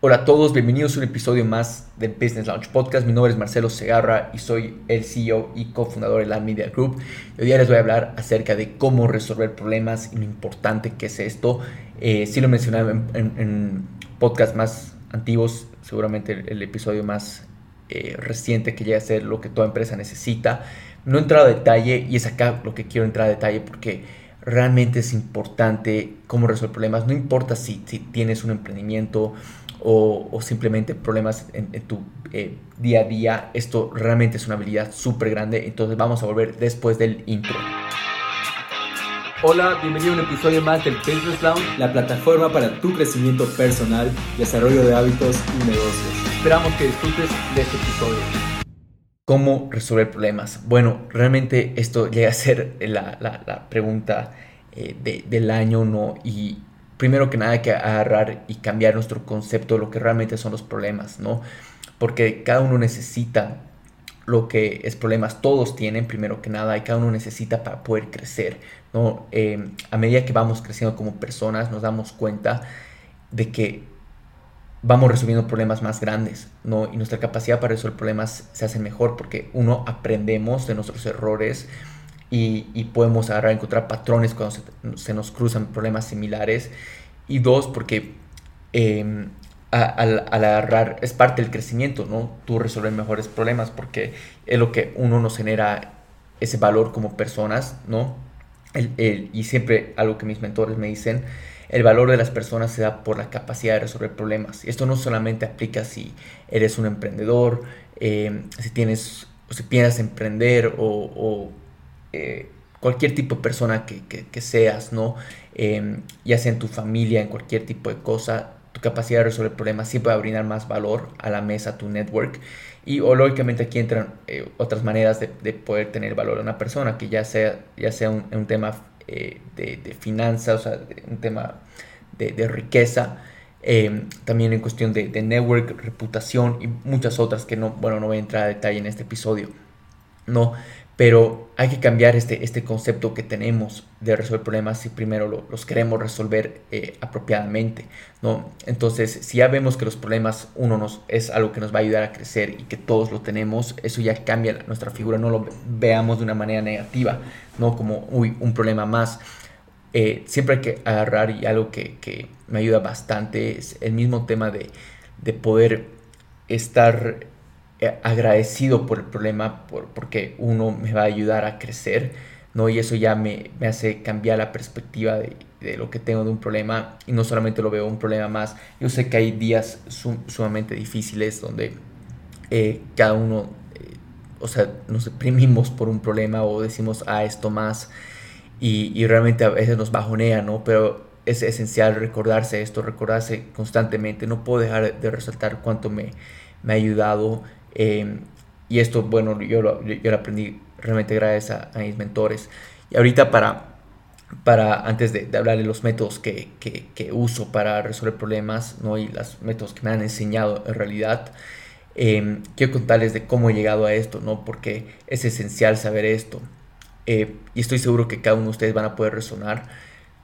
Hola a todos, bienvenidos a un episodio más del Business Launch Podcast. Mi nombre es Marcelo Segarra y soy el CEO y cofundador de la Media Group. hoy día les voy a hablar acerca de cómo resolver problemas y lo importante que es esto. Eh, sí lo mencionaba en, en, podcasts más antiguos, seguramente el, episodio más eh, reciente que llega a ser lo que toda empresa necesita. No he entrado a detalle y es acá lo que quiero entrar a detalle porque realmente es importante cómo resolver problemas. No importa si, si tienes un emprendimiento o, simplemente problemas en, tu eh, día a día. Esto realmente es una habilidad súper grande. Entonces vamos a volver después del intro. Hola, bienvenido a un episodio más del Business Lounge, la plataforma para tu crecimiento personal, desarrollo de hábitos y negocios. Esperamos que disfrutes de este episodio. ¿Cómo resolver problemas? Bueno, realmente esto llega a ser la, la, pregunta eh, del año, ¿no? Y primero que nada hay que agarrar y cambiar nuestro concepto de lo que realmente son los problemas, ¿no? Porque cada uno necesita lo que es problemas, todos tienen primero que nada y cada uno necesita para poder crecer, ¿no? Em, a medida que vamos creciendo como personas nos damos cuenta de que vamos resolviendo problemas más grandes, ¿no? Y nuestra capacidad para resolver problemas se hace mejor porque uno aprendemos de nuestros errores, y, podemos agarrar, encontrar patrones cuando se, nos cruzan problemas similares. Y dos, porque em, al, agarrar es parte del crecimiento, ¿no? Tú resolver mejores problemas porque es lo que uno nos genera ese valor como personas, ¿no? y siempre algo que mis mentores me dicen, el valor de las personas se da por la capacidad de resolver problemas. Y esto no solamente aplica si eres un emprendedor, em, si tienes o si piensas emprender o cualquier tipo de persona que, seas, ¿no? Em, ya sea en tu familia, en cualquier tipo de cosa, tu capacidad de resolver problemas siempre va a brindar más valor a la mesa, a tu network. Y lógicamente aquí entran eh, otras maneras de, poder tener valor a una persona, que ya sea, ya sea un, tema eh, de, finanzas, o sea, un tema de, riqueza, em, también en cuestión de, network, reputación y muchas otras que no, bueno, no voy a entrar a detalle en este episodio. No, pero hay que cambiar este, este concepto que tenemos de resolver problemas si primero los queremos resolver eh, apropiadamente, ¿no? Entonces, si ya vemos que los problemas, uno nos, es algo que nos va a ayudar a crecer y que todos lo tenemos, eso ya cambia nuestra figura, no lo veamos de una manera negativa, ¿no? Como, uy, un problema más. Eh, siempre hay que agarrar y algo que, que, me ayuda bastante es el mismo tema de, de poder estar agradecido por el problema por, porque uno me va a ayudar a crecer, ¿no? Y eso ya me, me hace cambiar la perspectiva de, de, lo que tengo de un problema y no solamente lo veo un problema más. Yo sé que hay días sumamente difíciles donde eh, cada uno, eh, o sea, nos deprimimos por un problema o decimos, ah, esto más, y, y realmente a veces nos bajonea, ¿no? Pero es esencial recordarse esto, recordarse constantemente. No puedo dejar de resaltar cuánto me, me ha ayudado Em, y esto, bueno, yo lo, yo lo aprendí realmente gracias a, mis mentores. Y ahorita para, para antes de, de hablar de los métodos que, que, que, uso para resolver problemas, ¿no? Y los métodos que me han enseñado en realidad, eh, quiero contarles de cómo he llegado a esto, ¿no? Porque es esencial saber esto. Eh, y estoy seguro que cada uno de ustedes van a poder resonar,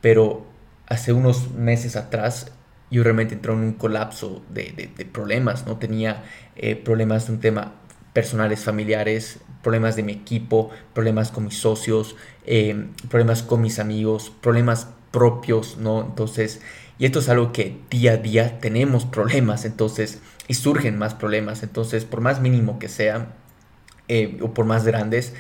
pero hace unos meses atrás yo realmente entré en un colapso de, de, problemas, ¿no? Tenía eh, problemas de un tema personales, familiares, problemas de mi equipo, problemas con mis socios, em, problemas con mis amigos, problemas propios, ¿no? Entonces, y esto es algo que día a día tenemos problemas, entonces, y surgen más problemas, entonces, por más mínimo que sea, eh, o por más grandes,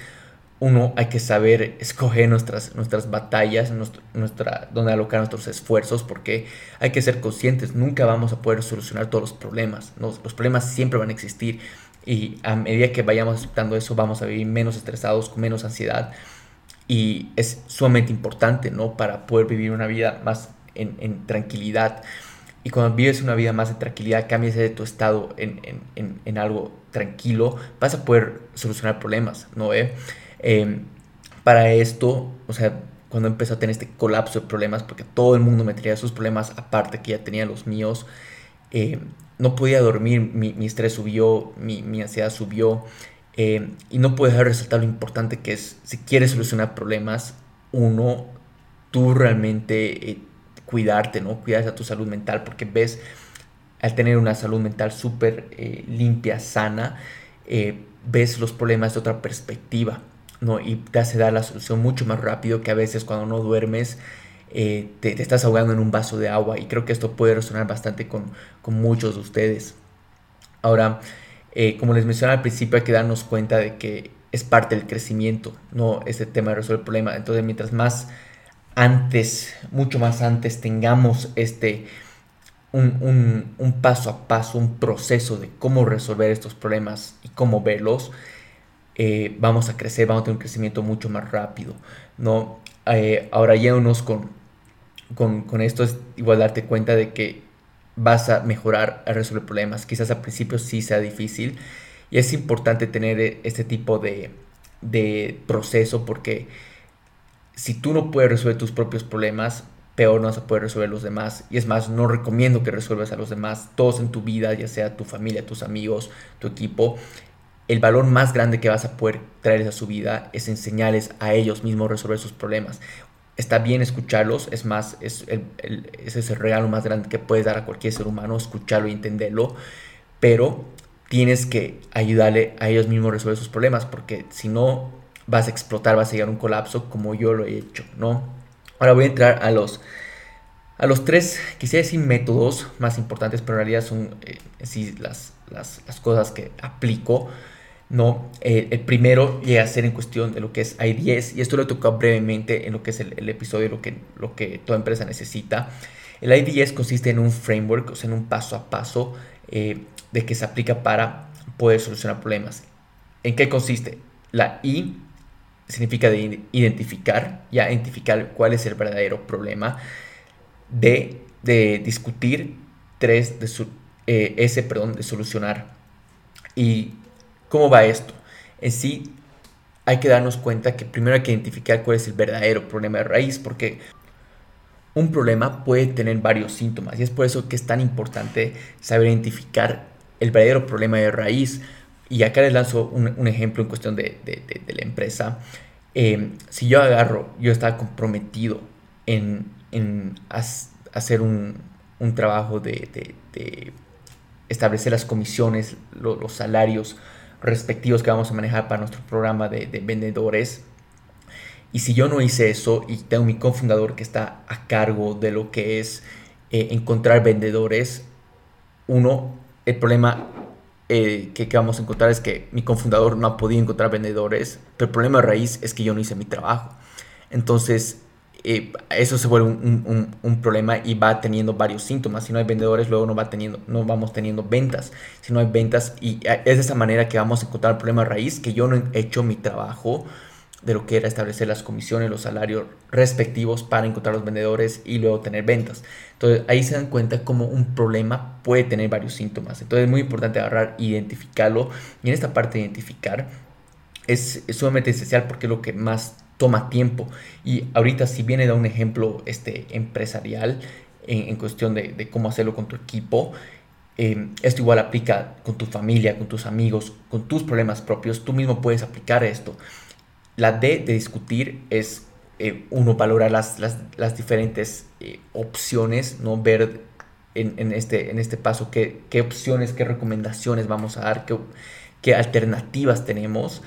uno hay que saber escoger nuestras, nuestras batallas, nuestra, donde alocar nuestros esfuerzos, porque hay que ser conscientes, nunca vamos a poder solucionar todos los problemas, los problemas siempre van a existir y a medida que vayamos aceptando eso vamos a vivir menos estresados, con menos ansiedad y es sumamente importante, ¿no? Para poder vivir una vida más en, tranquilidad. Y cuando vives una vida más en tranquilidad, cambias de tu estado en, en, en, algo tranquilo, vas a poder solucionar problemas, ¿no? Eh? Em, para esto, o sea, cuando empezó a tener este colapso de problemas, porque todo el mundo me tenía sus problemas, aparte que ya tenía los míos, em, no podía dormir, mi, estrés subió, mi, ansiedad subió, em, y no puedo dejar de resaltar lo importante que es, si quieres solucionar problemas, uno, tú realmente eh, cuidarte, ¿no? Cuidar a tu salud mental, porque ves al tener una salud mental súper eh, limpia, sana, eh, ves los problemas de otra perspectiva, ¿no? Y te hace dar la solución mucho más rápido que a veces cuando no duermes eh, te, estás ahogando en un vaso de agua. Y creo que esto puede resonar bastante con, con muchos de ustedes. Ahora, como les mencioné al principio, hay que darnos cuenta de que es parte del crecimiento, no este tema de resolver el problema. Entonces, mientras más antes, mucho más antes tengamos este, un, paso a paso, un proceso de cómo resolver estos problemas y cómo verlos, eh, vamos a crecer, vamos a tener un crecimiento mucho más rápido. ¿no? Eh, ahora yéndonos con, con, con, esto es igual darte cuenta de que vas a mejorar a resolver problemas. Quizás al principio sí sea difícil y es importante tener este tipo de, de proceso porque si tú no puedes resolver tus propios problemas, peor no vas a poder resolver los demás. Y es más, no recomiendo que resuelvas a los demás, todos en tu vida, ya sea tu familia, tus amigos, tu equipo. El valor más grande que vas a poder traerles a su vida es enseñarles a ellos mismos resolver sus problemas. Está bien escucharlos, es más, es el, ese es el regalo más grande que puedes dar a cualquier ser humano, escucharlo y entenderlo, pero tienes que ayudarle a ellos mismos a resolver sus problemas, porque si no, vas a explotar, vas a llegar a un colapso como yo lo he hecho, ¿no? Ahora voy a entrar a los, a los tres, quisiera decir métodos más importantes, pero en realidad son eh, las, las, las, cosas que aplico, ¿no? El primero llega a ser en cuestión de lo que es I10, y esto lo tocado brevemente en lo que es el, episodio, lo que, lo que toda empresa necesita. El I10 consiste en un framework, o sea, en un paso a paso eh, de que se aplica para poder solucionar problemas. ¿En qué consiste? La I significa de identificar, ya identificar cuál es el verdadero problema, de, de discutir, tres, de su, eh, ese, perdón, de solucionar. ¿Y cómo va esto? En sí, hay que darnos cuenta que primero hay que identificar cuál es el verdadero problema de raíz, porque un problema puede tener varios síntomas y es por eso que es tan importante saber identificar el verdadero problema de raíz, y acá les lanzo un, ejemplo en cuestión de, la empresa. Em, si yo agarro, yo estaba comprometido en, hacer un, trabajo de, establecer las comisiones, los salarios respectivos que vamos a manejar para nuestro programa de, vendedores. Y si yo no hice eso y tengo mi cofundador que está a cargo de lo que es eh, encontrar vendedores, uno, el problema eh, que, vamos a encontrar es que mi confundador no ha podido encontrar vendedores, pero el problema raíz es que yo no hice mi trabajo. Entonces, eh, eso se vuelve un, problema y va teniendo varios síntomas. Si no hay vendedores, luego no, va teniendo, no vamos teniendo ventas. Si no hay ventas, y es de esa manera que vamos a encontrar el problema raíz, que yo no he hecho mi trabajo de lo que era establecer las comisiones, los salarios respectivos para encontrar los vendedores y luego tener ventas. Entonces ahí se dan cuenta cómo un problema puede tener varios síntomas. Entonces es muy importante agarrar, identificarlo y en esta parte de identificar es, sumamente esencial porque es lo que más toma tiempo. Y ahorita si viene da un ejemplo este, empresarial en, cuestión de, cómo hacerlo con tu equipo, eh, esto igual aplica con tu familia, con tus amigos, con tus problemas propios. Tú mismo puedes aplicar esto. La D de discutir es eh, uno valorar las, las, diferentes eh, opciones, ¿no? ver en, este, en este paso qué, qué, opciones, qué recomendaciones vamos a dar, qué, qué, alternativas tenemos.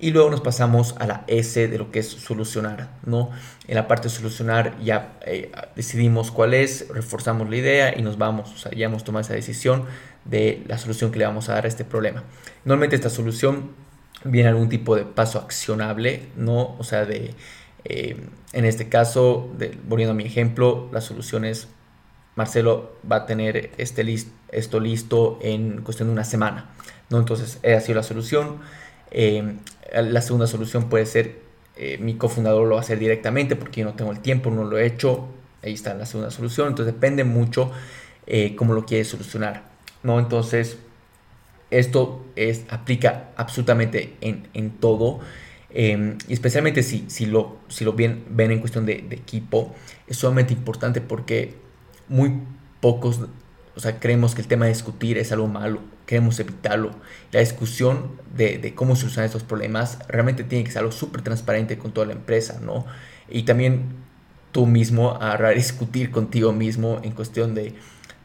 Y luego nos pasamos a la S de lo que es solucionar, ¿no? En la parte de solucionar ya eh, decidimos cuál es, reforzamos la idea y nos vamos, o sea, ya hemos tomado esa decisión de la solución que le vamos a dar a este problema. Normalmente esta solución viene algún tipo de paso accionable, ¿no? O sea, de, eh, en este caso, volviendo a mi ejemplo, la solución es, Marcelo va a tener este esto listo en cuestión de una semana, ¿no? Entonces, ha sido la solución. Eh, la segunda solución puede ser, eh, mi cofundador lo va a hacer directamente porque yo no tengo el tiempo, no lo he hecho. Ahí está la segunda solución. Entonces, depende mucho cómo lo quieres solucionar, ¿no? Entonces, esto es, aplica absolutamente en, todo. Em, y especialmente si, si, lo, si lo ven, ven en cuestión de, equipo, es sumamente importante porque muy pocos, o sea, creemos que el tema de discutir es algo malo, queremos evitarlo. La discusión de, cómo solucionar estos problemas realmente tiene que ser algo súper transparente con toda la empresa, ¿no? Y también tú mismo a discutir contigo mismo en cuestión de,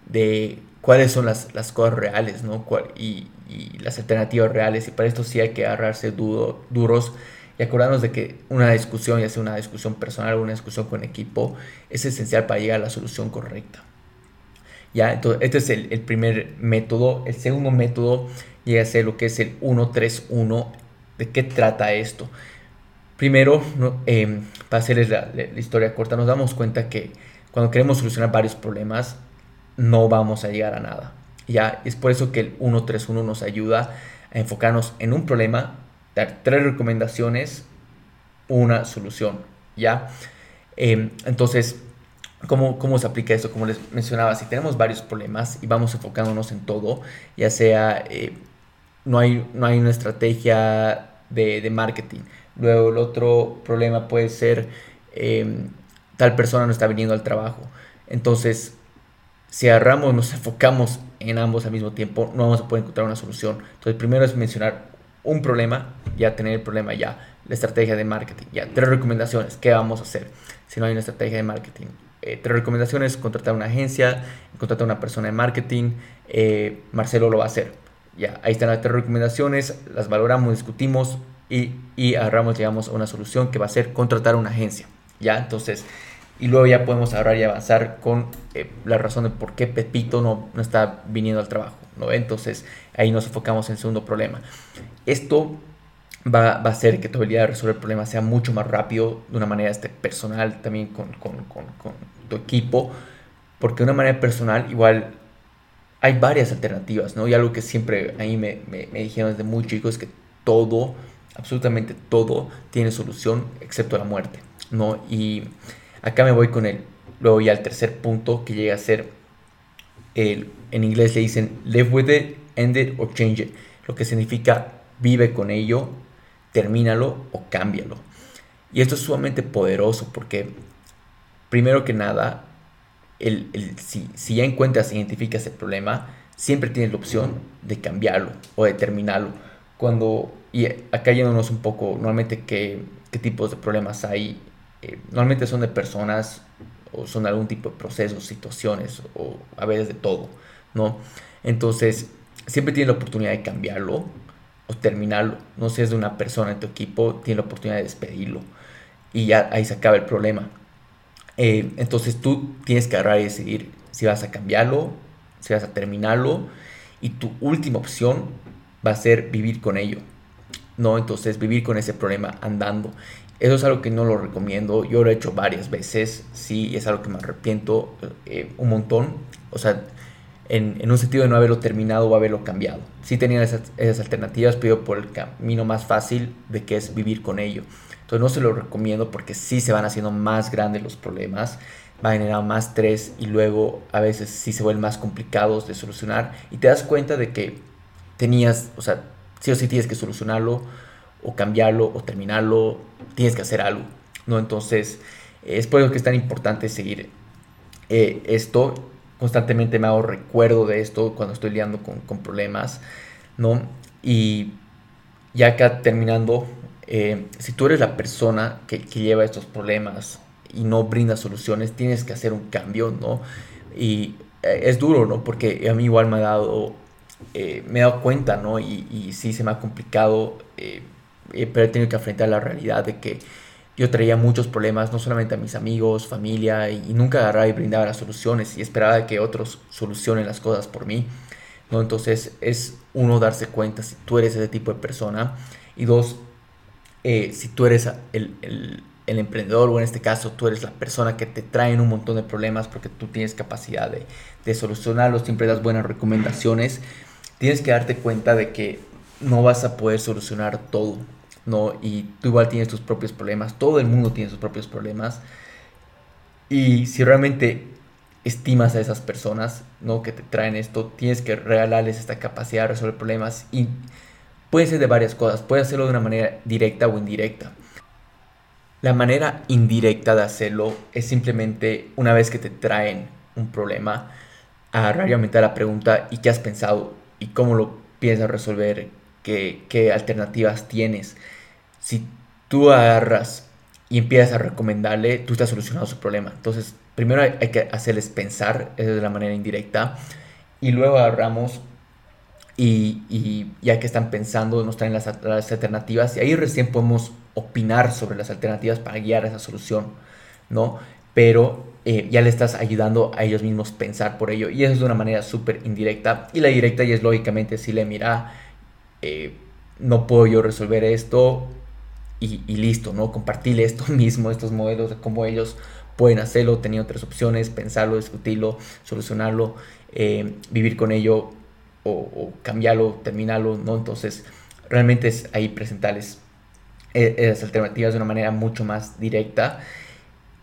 de cuáles son las, las cosas reales, ¿no? y, y, las alternativas reales. Y para esto sí hay que agarrarse duro, duros y acordarnos de que una discusión, ya sea una discusión personal o una discusión con equipo, es esencial para llegar a la solución correcta. ¿Ya? Entonces, este es el, el primer método. El segundo método llega a ser lo que es el 131. ¿De qué trata esto? Primero, eh, para hacerles la, la, historia corta, nos damos cuenta que cuando queremos solucionar varios problemas, no vamos a llegar a nada. Ya es por eso que el 131 nos ayuda a enfocarnos en un problema, dar tres recomendaciones, una solución. Ya, eh, entonces, ¿cómo, ¿cómo se aplica esto? Como les mencionaba, si tenemos varios problemas y vamos enfocándonos en todo, ya sea eh, no, hay, no hay una estrategia de, de marketing Luego el otro problema puede ser em, tal persona no está viniendo al trabajo. Entonces, si agarramos, nos enfocamos en ambos al mismo tiempo, no vamos a poder encontrar una solución. Entonces, primero es mencionar un problema, ya tener el problema ya, la estrategia de marketing, ya, tres recomendaciones, ¿qué vamos a hacer si no hay una estrategia de marketing? Eh, tres recomendaciones, contratar una agencia, contratar una persona de marketing, eh, Marcelo lo va a hacer. Ya, ahí están las tres recomendaciones, las valoramos, discutimos, y, y agarramos, llegamos a una solución que va a ser contratar una agencia. ¿Ya? Entonces, y luego ya podemos ahorrar y avanzar con eh, la razón de por qué Pepito no, no está viniendo al trabajo. ¿no? Entonces, ahí nos enfocamos en el segundo problema. Esto va, va, a hacer que tu habilidad de resolver problemas sea mucho más rápido de una manera este, personal también con, con, con, con, tu equipo, porque de una manera personal igual hay varias alternativas, ¿no? Y algo que siempre ahí me, me, me dijeron desde muy chico es que todo absolutamente todo tiene solución excepto la muerte, ¿no? Y acá me voy con él. Luego ya el tercer punto que llega a ser, el, en inglés le dicen live with it, end it or change it, lo que significa vive con ello, termínalo o cámbialo. Y esto es sumamente poderoso porque, primero que nada, el, si, si ya encuentras identificas el problema, siempre tienes la opción de cambiarlo o de terminarlo. Cuando y acá yéndonos un poco, normalmente qué, qué tipos de problemas hay. Eh, normalmente son de personas o son algún tipo de procesos, situaciones o a veces de todo, ¿no? Entonces, siempre tienes la oportunidad de cambiarlo o terminarlo. No si es de una persona en tu equipo, tienes la oportunidad de despedirlo y ya ahí se acaba el problema. Eh, entonces tú tienes que agarrar y decidir si vas a cambiarlo, si vas a terminarlo y tu última opción va a ser vivir con ello. ¿no? Entonces vivir con ese problema andando. Eso es algo que no lo recomiendo. Yo lo he hecho varias veces, sí, es algo que me arrepiento eh, un montón. O sea, en, en, un sentido de no haberlo terminado o haberlo cambiado. Sí tenía esas, esas, alternativas, pero por el camino más fácil de que es vivir con ello. Entonces no se lo recomiendo porque sí se van haciendo más grandes los problemas, va a generar más estrés y luego a veces sí se vuelven más complicados de solucionar y te das cuenta de que tenías, o sea, sí o sí tienes que solucionarlo o cambiarlo o terminarlo, tienes que hacer algo, ¿no? Entonces, es por eso que es tan importante seguir eh, esto. Constantemente me hago recuerdo de esto cuando estoy lidiando con, con problemas, ¿no? Y ya acá terminando, eh, si tú eres la persona que, que, lleva estos problemas y no brinda soluciones, tienes que hacer un cambio, ¿no? Y eh, es duro, ¿no? Porque a mí igual me ha dado eh, me he dado cuenta, ¿no? Y, y, sí se me ha complicado, pero he tenido que enfrentar la realidad de que yo traía muchos problemas, no solamente a mis amigos, familia, y, nunca agarraba y brindaba las soluciones y esperaba que otros solucionen las cosas por mí, ¿no? Entonces es uno darse cuenta si tú eres ese tipo de persona y dos, si tú eres el, el, el emprendedor o en este caso tú eres la persona que te traen un montón de problemas porque tú tienes capacidad de, de solucionarlos, siempre das buenas recomendaciones tienes que darte cuenta de que no vas a poder solucionar todo, ¿no? Y tú igual tienes tus propios problemas, todo el mundo tiene sus propios problemas. Y si realmente estimas a esas personas, ¿no? Que te traen esto, tienes que regalarles esta capacidad de resolver problemas y puede ser de varias cosas, puede hacerlo de una manera directa o indirecta. La manera indirecta de hacerlo es simplemente una vez que te traen un problema, agarrar y aumentar la pregunta ¿y qué has pensado? y cómo lo piensas resolver, qué, qué alternativas tienes. Si tú agarras y empiezas a recomendarle, tú estás solucionando su problema. Entonces, primero hay, que hacerles pensar, es la manera indirecta. y luego agarramos y, ya que están pensando, nos traen las, alternativas y ahí recién podemos opinar sobre las alternativas para guiar esa solución, ¿no? Pero eh, ya le estás ayudando a ellos mismos pensar por ello y eso es de una manera súper indirecta y la directa y es lógicamente le mira, eh, no puedo yo resolver esto y, listo, ¿no? Compartirle esto mismo, estos modelos de cómo ellos pueden hacerlo, tener otras opciones, pensarlo, discutirlo, solucionarlo, eh, vivir con ello o, cambiarlo, terminarlo, ¿no? Entonces, realmente es ahí presentarles eh, esas alternativas de una manera mucho más directa.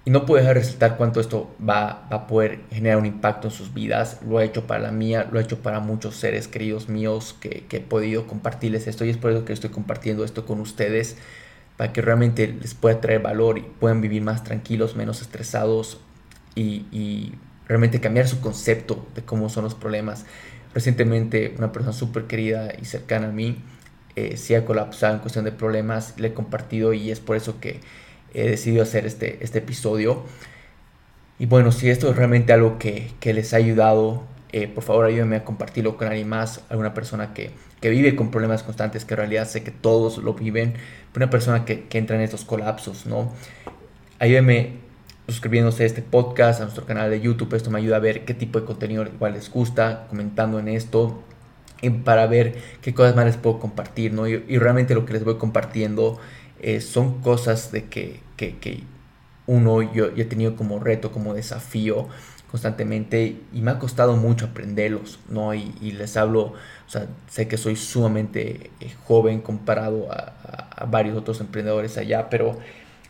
Y no puedo dejar de resaltar cuánto esto va, a poder generar un impacto en sus vidas. Lo ha hecho para la mía, lo ha hecho para muchos seres queridos míos que, he podido compartirles esto. Y es por eso que estoy compartiendo esto con ustedes, para que realmente les pueda traer valor y puedan vivir más tranquilos, menos estresados y, realmente cambiar su concepto de cómo son los problemas. Recientemente una persona súper querida y cercana a mí eh, ha colapsado en cuestión de problemas, le he compartido y es por eso que he decidido hacer este, este episodio. Y bueno, si esto es realmente algo que, que les ha ayudado, eh, por favor ayúdenme a compartirlo con alguien más, alguna persona que, que, vive con problemas constantes, que en realidad sé que todos lo viven, una persona que, que entra en estos colapsos, ¿no? Ayúdenme suscribiéndose a este podcast, a nuestro canal de YouTube. Esto me ayuda a ver qué tipo de contenido igual les gusta, comentando en esto, y para ver qué cosas más les puedo compartir, ¿no? Y, realmente lo que les voy compartiendo eh, son cosas de que, que, que uno yo, he tenido como reto, como desafío constantemente y me ha costado mucho aprenderlos, ¿no? Y, les hablo, o sea, sé que soy sumamente eh, joven comparado a, varios otros emprendedores allá, pero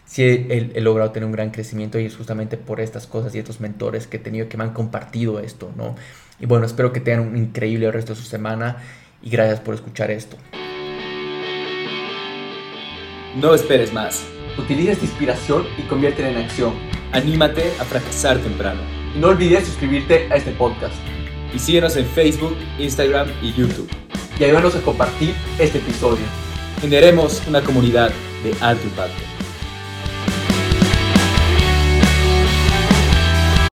sí he, logrado tener un gran crecimiento y es justamente por estas cosas y estos mentores que he tenido que me han compartido esto, ¿no? Y bueno, espero que tengan un increíble resto de su semana y gracias por escuchar esto. No esperes más. Utiliza esta inspiración y conviértela en acción. Anímate a fracasar temprano. No olvides suscribirte a este podcast. Y síguenos en Facebook, Instagram y YouTube. Y ayúdanos a compartir este episodio. Generemos una comunidad de alto impacto.